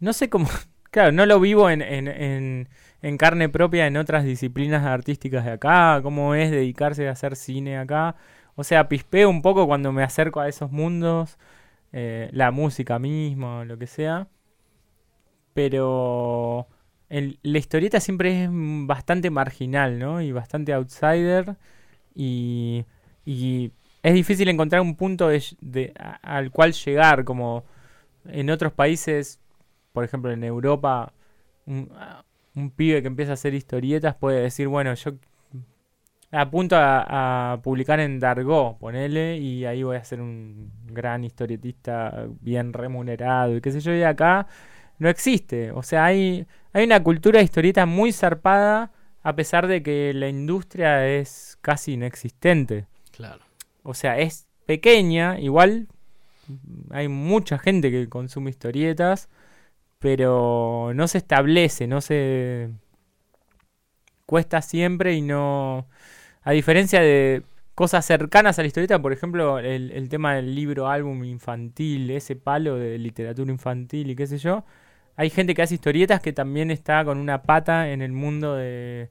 no sé cómo... Claro, no lo vivo en, en, en, carne propia en otras disciplinas artísticas de acá, cómo es dedicarse a hacer cine acá. O sea, pispeo un poco cuando me acerco a esos mundos, eh, la música misma, lo que sea. Pero la historieta siempre es bastante marginal, ¿no? Y bastante outsider. Y, y es difícil encontrar un punto de, al cual llegar, como en otros países, por ejemplo en Europa, un, un, pibe que empieza a hacer historietas puede decir, bueno, yo apunto a, a publicar en Dargo, ponele, y ahí voy a ser un gran historietista bien remunerado y qué sé yo, y acá no existe. O sea, hay, hay una cultura de historieta muy zarpada a pesar de que la industria es casi inexistente. Claro. O sea, es pequeña, igual hay mucha gente que consume historietas, pero no se establece, no se cuesta siempre y no a diferencia de cosas cercanas a la historieta, por ejemplo, el, el tema del libro álbum infantil, ese palo de literatura infantil y qué sé yo, hay gente que hace historietas que también está con una pata en el mundo de,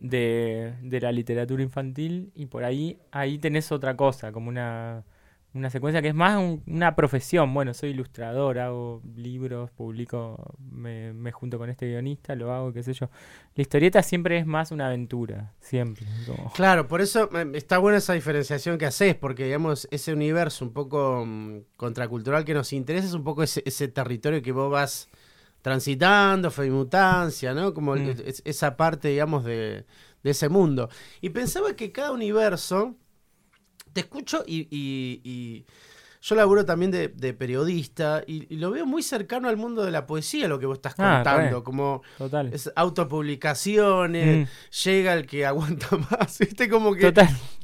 de, de la literatura infantil y por ahí ahí tenés otra cosa, como una una secuencia que es más una profesión. Bueno, soy ilustrador, hago libros, publico, me, me, junto con este guionista, lo hago, qué sé yo. La historieta siempre es más una aventura, siempre. Claro, por eso está buena esa diferenciación que haces, porque digamos, ese universo un poco um, contracultural que nos interesa es un poco ese, ese territorio que vos vas transitando, fe mutancia, ¿no? Como mm. esa parte, digamos, de, de ese mundo. Y pensaba que cada universo te escucho y, yo laburo también de, periodista y, lo veo muy cercano al mundo de la poesía, lo que vos estás ah, contando, como Es autopublicaciones, mm. llega el que aguanta más, ¿viste? Como que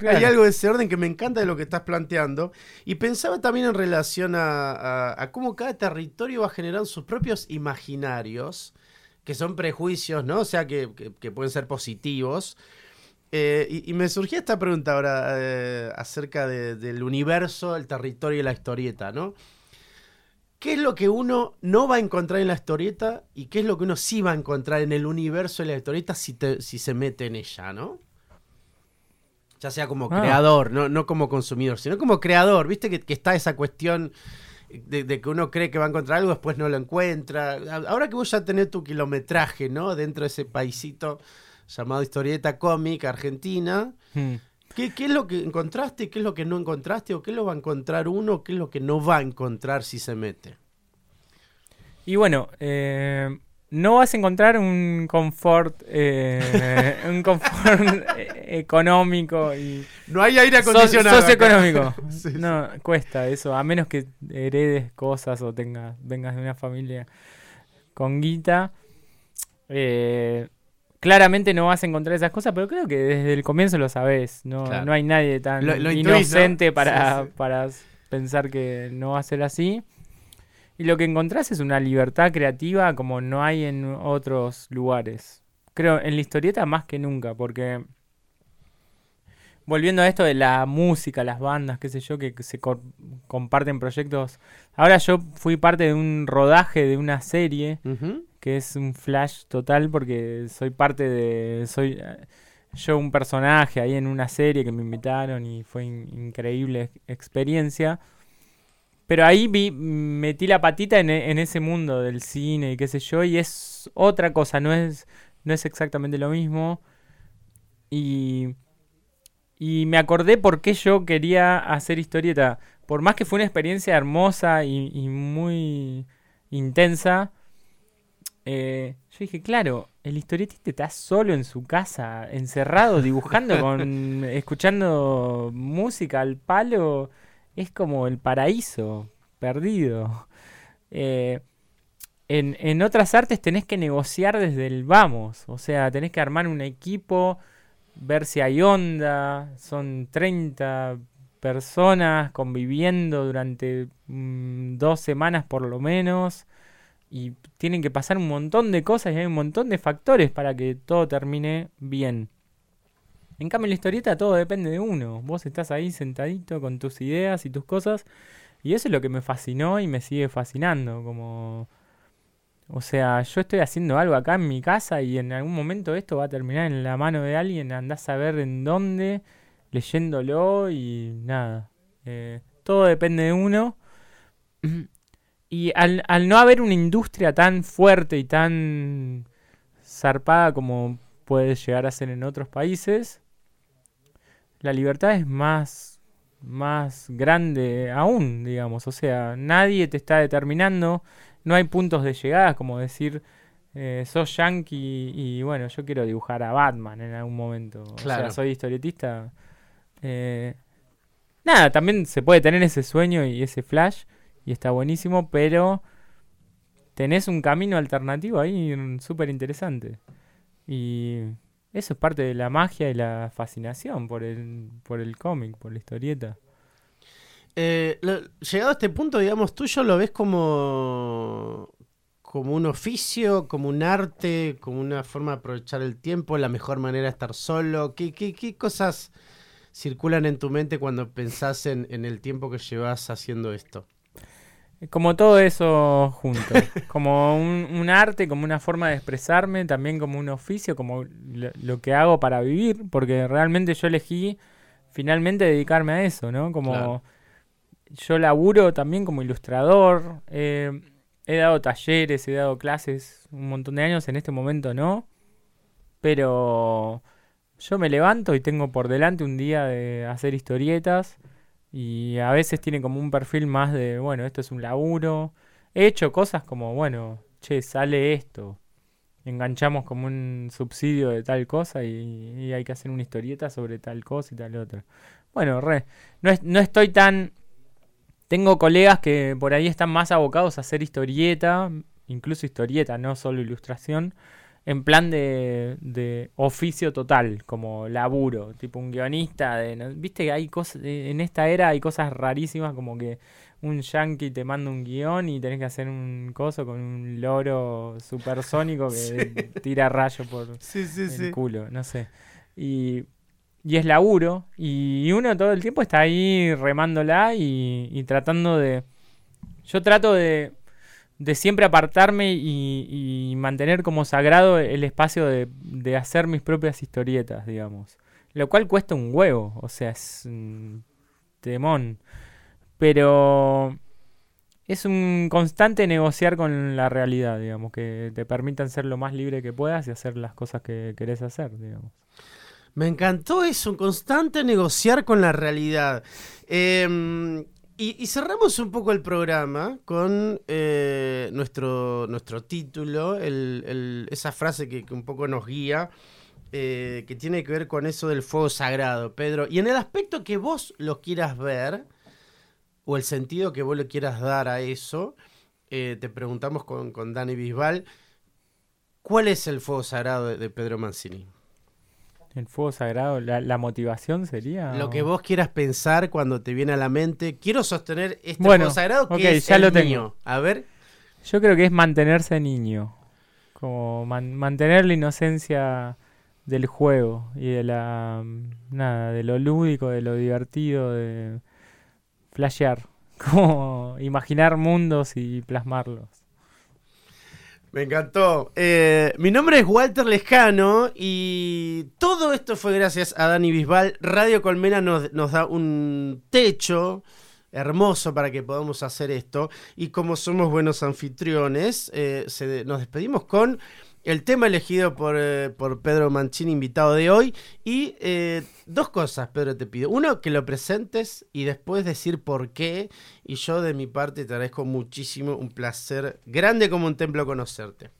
hay algo de ese orden que me encanta de lo que estás planteando. Y pensaba también en relación a, cómo cada territorio va generando sus propios imaginarios, que son prejuicios, ¿no? O sea, que pueden ser positivos eh, y, me surgía esta pregunta ahora eh, acerca del universo, el territorio y la historieta, ¿no? ¿Qué es lo que uno no va a encontrar en la historieta y qué es lo que uno sí va a encontrar en el universo de la historieta si, si se mete en ella, ¿no? Ya sea como ah. creador, no, no como consumidor, sino como creador, ¿viste? Que, está esa cuestión de, de, que uno cree que va a encontrar algo, después no lo encuentra. Ahora que vos ya tenés tu kilometraje, ¿no? Dentro de ese paisito llamado Historieta Cómic Argentina. Hmm. ¿Qué, es lo que encontraste? ¿Qué es lo que no encontraste? ¿O qué lo va a encontrar uno? ¿Qué es lo que no va a encontrar si se mete? Y bueno, eh, no vas a encontrar un confort, eh, un confort económico y no hay aire acondicionado. socioeconómico. no cuesta eso, a menos que heredes cosas o tengas, vengas de una familia con guita. Eh, claramente no vas a encontrar esas cosas, pero creo que desde el comienzo lo sabes. No, no hay nadie tan inocente para, para pensar que no va a ser así. Y lo que encontrás es una libertad creativa como no hay en otros lugares. Creo en la historieta más que nunca, porque volviendo a esto de la música, las bandas, qué sé yo, que se comparten proyectos. Ahora yo fui parte de un rodaje de una serie que es un flash total porque soy parte de... soy yo un personaje ahí en una serie que me invitaron y fue increíble experiencia. Pero ahí vi, metí la patita en, en, ese mundo del cine y qué sé yo, y es otra cosa, no es, no es exactamente lo mismo. Y, y me acordé por qué yo quería hacer historieta. Por más que fue una experiencia hermosa y, muy intensa, eh, yo dije, claro, el historietista está solo en su casa, encerrado, dibujando, con, escuchando música al palo. Es como el paraíso perdido. Eh, en, en, otras artes tenés que negociar desde el vamos. O sea, tenés que armar un equipo, ver si hay onda. Son 30 personas conviviendo durante mm, dos semanas por lo menos. Y tienen que pasar un montón de cosas y hay un montón de factores para que todo termine bien. En cambio, en la historieta todo depende de uno. Vos estás ahí sentadito con tus ideas y tus cosas. Y eso es lo que me fascinó y me sigue fascinando. Como. O sea, yo estoy haciendo algo acá en mi casa y en algún momento esto va a terminar en la mano de alguien. Andás a ver en dónde, leyéndolo y nada. Eh, todo depende de uno. Y al, al no haber una industria tan fuerte y tan zarpada como puede llegar a ser en otros países, la libertad es más, más grande aún, digamos. O sea, nadie te está determinando, no hay puntos de llegada, como decir, eh, sos yankee y bueno, yo quiero dibujar a Batman en algún momento. Claro. O sea, soy historietista. Eh, nada, también se puede tener ese sueño y ese flash y está buenísimo, pero tenés un camino alternativo ahí súper interesante. Y eso es parte de la magia y la fascinación por el, por el cómic, por la historieta. Eh, llegado a este punto, digamos, tuyo lo ves como, como un oficio, como un arte, como una forma de aprovechar el tiempo, la mejor manera de estar solo. ¿Qué, qué, qué cosas circulan en tu mente cuando pensás en, en el tiempo que llevas haciendo esto? Como todo eso junto. como un, arte, como una forma de expresarme, también como un oficio, como lo, que hago para vivir, porque realmente yo elegí finalmente dedicarme a eso, ¿no? Como yo laburo también como ilustrador, eh, he dado talleres, he dado clases un montón de años, en este momento no, pero yo me levanto y tengo por delante un día de hacer historietas y a veces tiene como un perfil más de, bueno, esto es un laburo. He hecho cosas como, bueno, che, sale esto. Enganchamos como un subsidio de tal cosa y, hay que hacer una historieta sobre tal cosa y tal otra. Bueno, re. No, es, no estoy tan... Tengo colegas que por ahí están más abocados a hacer historieta, incluso historieta, no solo ilustración en plan de, de, oficio total, como laburo, tipo un guionista. De, Viste que hay cosas, en esta era hay cosas rarísimas como que un yankee te manda un guion y tenés que hacer un coso con un loro supersónico que tira rayo por el culo, no sé. Y, y es laburo, y uno todo el tiempo está ahí remándola y, y tratando de... Yo trato de de siempre apartarme y, mantener como sagrado el espacio de, hacer mis propias historietas, digamos. Lo cual cuesta un huevo, o sea, es un temón. Pero es un constante negociar con la realidad, digamos, que te permitan ser lo más libre que puedas y hacer las cosas que querés hacer, digamos. Me encantó eso, un constante negociar con la realidad. Eh, y, cerramos un poco el programa con eh, nuestro, nuestro título, esa frase que, un poco nos guía, eh, que tiene que ver con eso del fuego sagrado, Pedro. Y en el aspecto que vos lo quieras ver, o el sentido que vos le quieras dar a eso, eh, te preguntamos con, con, Dani Bisbal, ¿cuál es el fuego sagrado de Pedro Mancini? El fuego sagrado, la, motivación sería. Lo que vos quieras pensar cuando te viene a la mente. Quiero sostener este fuego sagrado que es ya lo tengo. A ver. Yo creo que es mantenerse niño. Como mantener la inocencia del juego y de la. Nada, de lo lúdico, de lo divertido, de. flashear. Como imaginar mundos y plasmarlos. Me encantó. Eh, mi nombre es Walter Lejano y todo esto fue gracias a Dani Bisbal. Radio Colmena nos, da un techo hermoso para que podamos hacer esto. Y como somos buenos anfitriones, eh, nos despedimos con el tema elegido por, eh, por Pedro Mancini, invitado de hoy. Y eh, dos cosas, Pedro, te pido. Uno, que lo presentes y después decir por qué. Y yo de mi parte te agradezco muchísimo, un placer grande como un templo conocerte.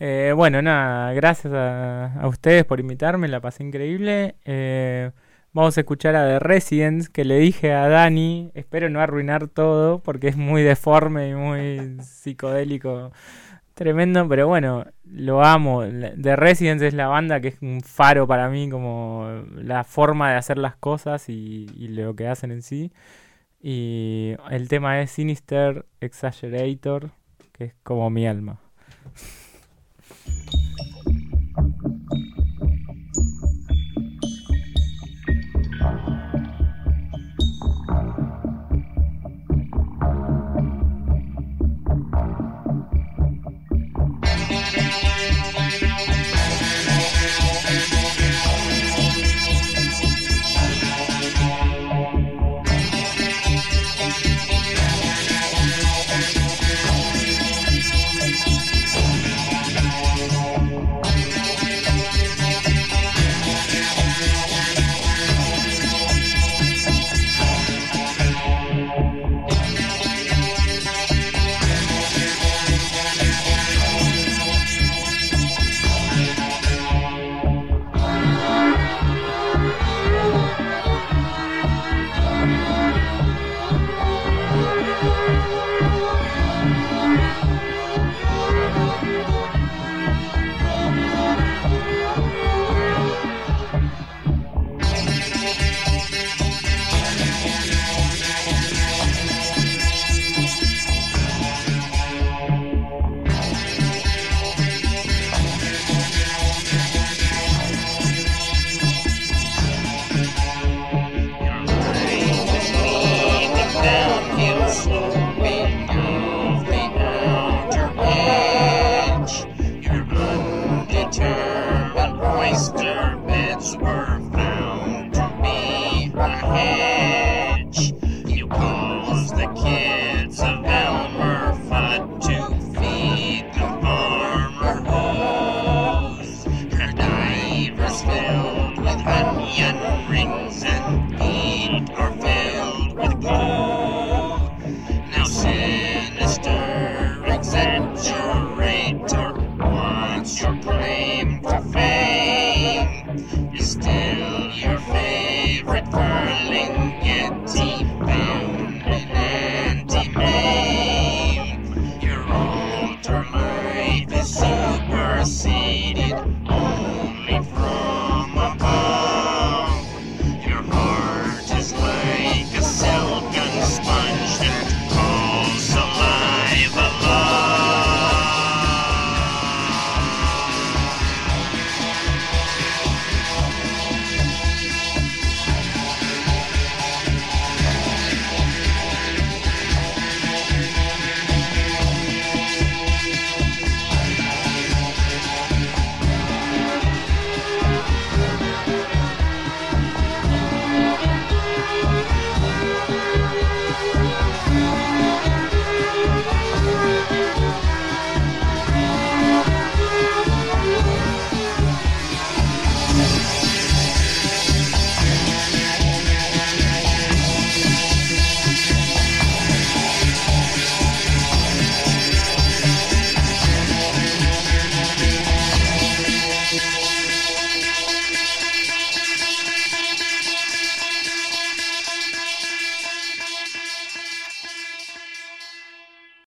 Eh, bueno, nada, gracias a, a, ustedes por invitarme, la pasé increíble. vamos a escuchar a The Residents, que le dije a Dani, espero no arruinar todo, porque es muy deforme y muy psicodélico Tremendo, pero bueno, lo amo. The Residence es la banda que es un faro para mí, como la forma de hacer las cosas y, y lo que hacen en sí. Y el tema es Sinister Exaggerator, que es como mi alma.